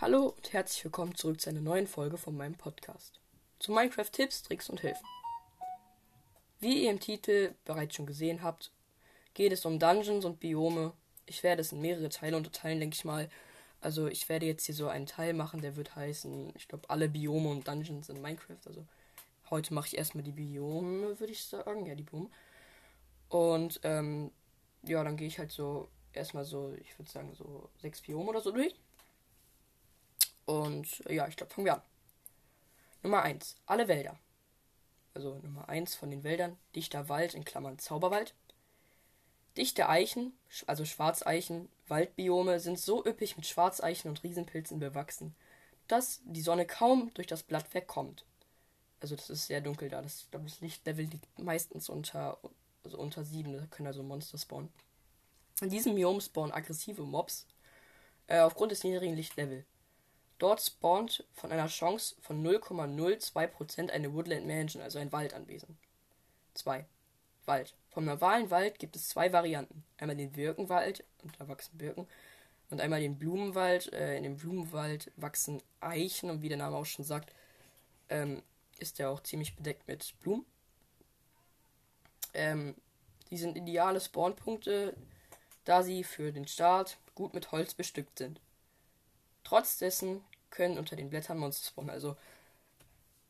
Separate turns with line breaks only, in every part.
Hallo und herzlich willkommen zurück zu einer neuen Folge von meinem Podcast. Zu Minecraft Tipps, Tricks und Hilfen. Wie ihr im Titel bereits schon gesehen habt, geht es um Dungeons und Biome. Ich werde es in mehrere Teile unterteilen, denke ich mal. Also ich werde jetzt hier so einen Teil machen, der wird heißen, ich glaube, alle Biome und Dungeons in Minecraft. Also heute mache ich erstmal die Biome, würde ich sagen. Ja, die Biome. Und ähm, ja, dann gehe ich halt so erstmal so, ich würde sagen, so sechs Biome oder so durch. Und ja, ich glaube, fangen wir an. Nummer 1. Alle Wälder. Also Nummer 1 von den Wäldern. Dichter Wald in Klammern Zauberwald. Dichte Eichen, also Schwarzeichen, Waldbiome sind so üppig mit Schwarzeichen und Riesenpilzen bewachsen, dass die Sonne kaum durch das Blattwerk kommt. Also das ist sehr dunkel da. Das, das Lichtlevel liegt meistens unter, also unter 7. Da können also Monster spawnen. In diesem Biom spawnen aggressive Mobs äh, aufgrund des niedrigen Lichtlevels. Dort spawnt von einer Chance von 0,02% eine Woodland Mansion, also ein Waldanwesen. 2. Wald. Vom normalen Wald gibt es zwei Varianten. Einmal den Birkenwald, und da wachsen Birken, und einmal den Blumenwald. Äh, in dem Blumenwald wachsen Eichen, und wie der Name auch schon sagt, ähm, ist der auch ziemlich bedeckt mit Blumen. Ähm, die sind ideale Spawnpunkte, da sie für den Start gut mit Holz bestückt sind. Trotz dessen können unter den Blättern Monster spawnen. Also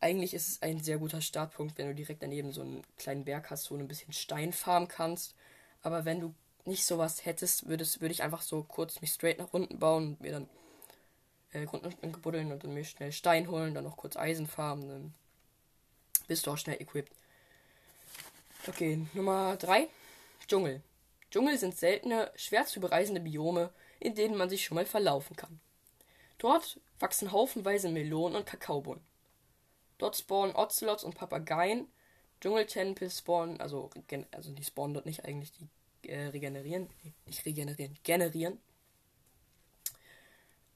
eigentlich ist es ein sehr guter Startpunkt, wenn du direkt daneben so einen kleinen Berg hast, wo du ein bisschen Stein farmen kannst. Aber wenn du nicht sowas hättest, würde ich einfach so kurz mich straight nach unten bauen und mir dann äh, unten gebuddeln und dann mir schnell Stein holen, dann noch kurz Eisen farmen, dann bist du auch schnell equipped. Okay, Nummer 3. Dschungel. Dschungel sind seltene, schwer zu bereisende Biome, in denen man sich schon mal verlaufen kann. Dort wachsen haufenweise Melonen und Kakaobohnen. Dort spawnen Ocelots und Papageien. Dschungeltempel spawnen, also, also die spawnen dort nicht eigentlich, die äh, regenerieren. Nee, nicht regenerieren, generieren.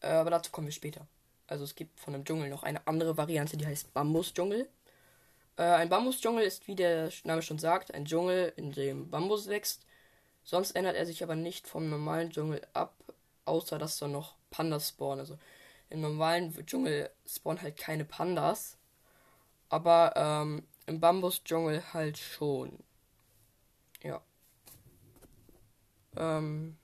Äh, aber dazu kommen wir später. Also es gibt von dem Dschungel noch eine andere Variante, die heißt Bambusdschungel. Äh, ein Bambusdschungel ist, wie der Name schon sagt, ein Dschungel, in dem Bambus wächst. Sonst ändert er sich aber nicht vom normalen Dschungel ab, außer dass da noch Pandas spawnen. Also im normalen Dschungel spawnen halt keine Pandas. Aber ähm, im Bambusdschungel halt schon. Ja. Ähm.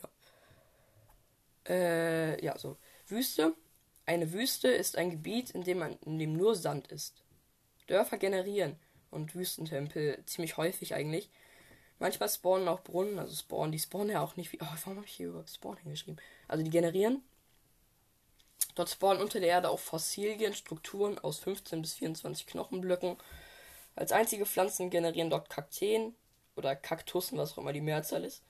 Ja. Äh, ja, so. Wüste. Eine Wüste ist ein Gebiet, in dem, man, in dem nur Sand ist. Dörfer generieren und Wüstentempel ziemlich häufig eigentlich Manchmal spawnen auch Brunnen, also spawnen, die spawnen ja auch nicht wie. Oh, warum habe ich hier über Spawn hingeschrieben? Also die generieren. Dort spawnen unter der Erde auch Fossilien, Strukturen aus 15 bis 24 Knochenblöcken. Als einzige Pflanzen generieren dort Kakteen oder Kaktussen, was auch immer die Mehrzahl ist.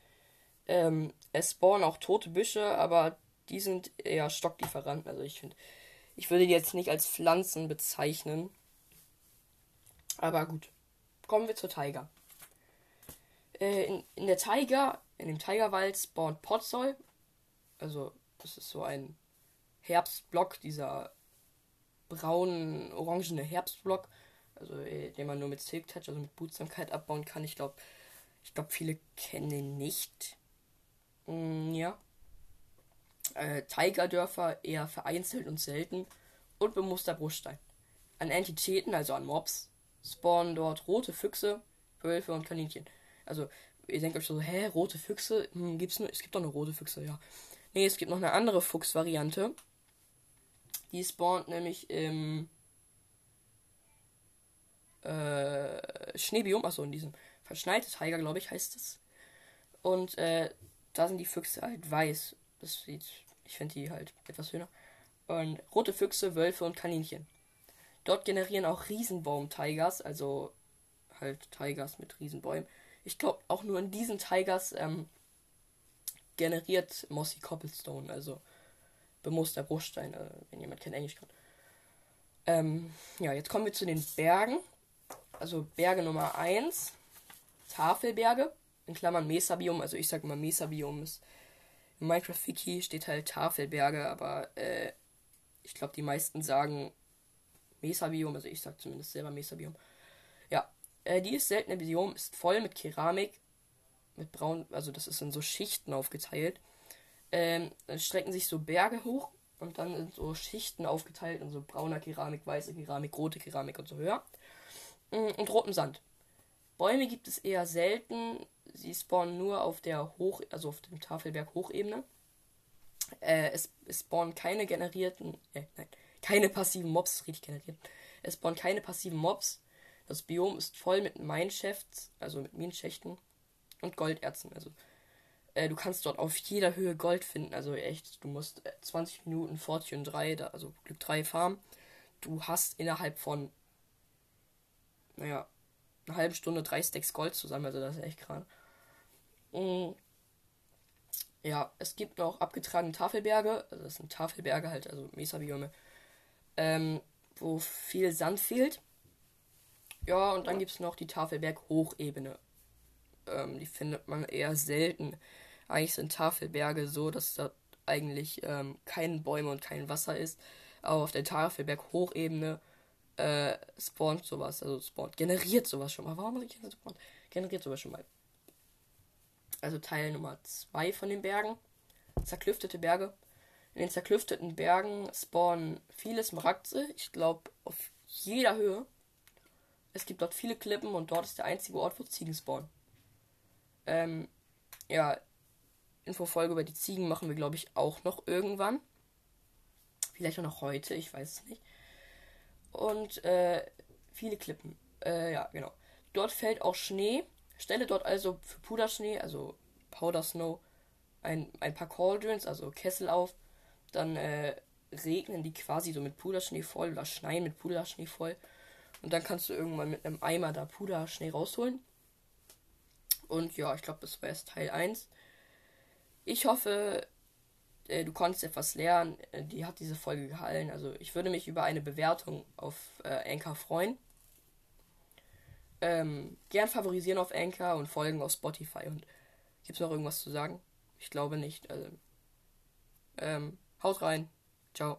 Ähm, es spawnen auch tote Büsche, aber die sind eher Stocklieferanten. Also ich finde, ich würde die jetzt nicht als Pflanzen bezeichnen. Aber gut. Kommen wir zur Tiger. Äh, in, in der Tiger, in dem Tigerwald spawnt Potsoll. Also, das ist so ein Herbstblock, dieser braun orangene Herbstblock. Also, äh, den man nur mit Silk Touch, also mit Bootsamkeit abbauen kann. Ich glaube, ich glaube, viele kennen den nicht. Mm, ja. Äh, Tigerdörfer eher vereinzelt und selten. Und bemuster Bruchstein. An Entitäten, also an Mobs, spawnen dort rote Füchse, Wölfe und Kaninchen. Also, ihr denkt euch so, hä, rote Füchse? Hm, gibt's nur, es gibt doch eine rote Füchse, ja. Nee, es gibt noch eine andere Fuchsvariante. Die spawnt nämlich im äh, Schneebiom, achso, in diesem verschneite Tiger, glaube ich, heißt es. Und äh, da sind die Füchse halt weiß. Das sieht, ich finde die halt etwas schöner. Und rote Füchse, Wölfe und Kaninchen. Dort generieren auch Riesenbaum-Tigers, also halt Tigers mit Riesenbäumen, ich glaube, auch nur in diesen Tigers ähm, generiert Mossy Cobblestone, also bemuster Bruchstein, äh, wenn jemand kein Englisch kann. Ähm, ja, jetzt kommen wir zu den Bergen. Also Berge Nummer 1, Tafelberge, in Klammern Mesabium, also ich sage immer Mesabium ist. Im Minecraft Wiki steht halt Tafelberge, aber äh, ich glaube, die meisten sagen Mesabium, also ich sage zumindest selber Mesabium. Äh, dieses seltene Biom ist voll mit Keramik, mit braun, also das ist in so Schichten aufgeteilt. Ähm, dann strecken sich so Berge hoch und dann sind so Schichten aufgeteilt in so brauner Keramik, weiße Keramik, rote Keramik und so höher. Mm, und rotem Sand. Bäume gibt es eher selten. Sie spawnen nur auf der Hoch, also auf dem Tafelberg Hochebene. Äh, es, es spawnen keine generierten, äh, nein, keine passiven Mobs, richtig generiert. Es spawnen keine passiven Mobs. Das Biom ist voll mit Mineshafts, also mit Minenschächten und Golderzen. Also äh, du kannst dort auf jeder Höhe Gold finden. Also echt, du musst 20 äh, Minuten Fortune 3, da, also Glück 3 farmen. Du hast innerhalb von, naja, eine halbe Stunde drei Stacks Gold zusammen. Also das ist echt krank. Mhm. Ja, es gibt noch abgetragene Tafelberge. Also das sind Tafelberge halt, also Mesa-Biome. Ähm, wo viel Sand fehlt. Ja, und dann gibt es noch die Tafelberg-Hochebene. Ähm, die findet man eher selten. Eigentlich sind Tafelberge so, dass da eigentlich ähm, kein Bäume und kein Wasser ist. Aber auf der Tafelberg-Hochebene äh, spawnt sowas. Also spawnt, generiert sowas schon mal. Warum muss ich jetzt spawnt? Generiert sowas schon mal. Also Teil Nummer 2 von den Bergen. Zerklüftete Berge. In den zerklüfteten Bergen spawnen viele Smaragde. Ich glaube, auf jeder Höhe. Es gibt dort viele Klippen und dort ist der einzige Ort, wo Ziegen spawnen. Ähm, ja, Infofolge über die Ziegen machen wir, glaube ich, auch noch irgendwann. Vielleicht auch noch heute, ich weiß es nicht. Und äh, viele Klippen. Äh, ja, genau. Dort fällt auch Schnee. Stelle dort also für Puderschnee, also Powder Snow, ein, ein paar Cauldrons, also Kessel auf. Dann äh, regnen die quasi so mit Puderschnee voll oder schneien mit Puderschnee voll. Und dann kannst du irgendwann mit einem Eimer da Puderschnee rausholen. Und ja, ich glaube, das war jetzt Teil 1. Ich hoffe, äh, du konntest etwas lernen. Äh, die hat diese Folge gehalten. Also ich würde mich über eine Bewertung auf äh, Anchor freuen. Ähm, gern favorisieren auf Anchor und folgen auf Spotify. Und gibt es noch irgendwas zu sagen? Ich glaube nicht. Also, ähm, haut rein. Ciao.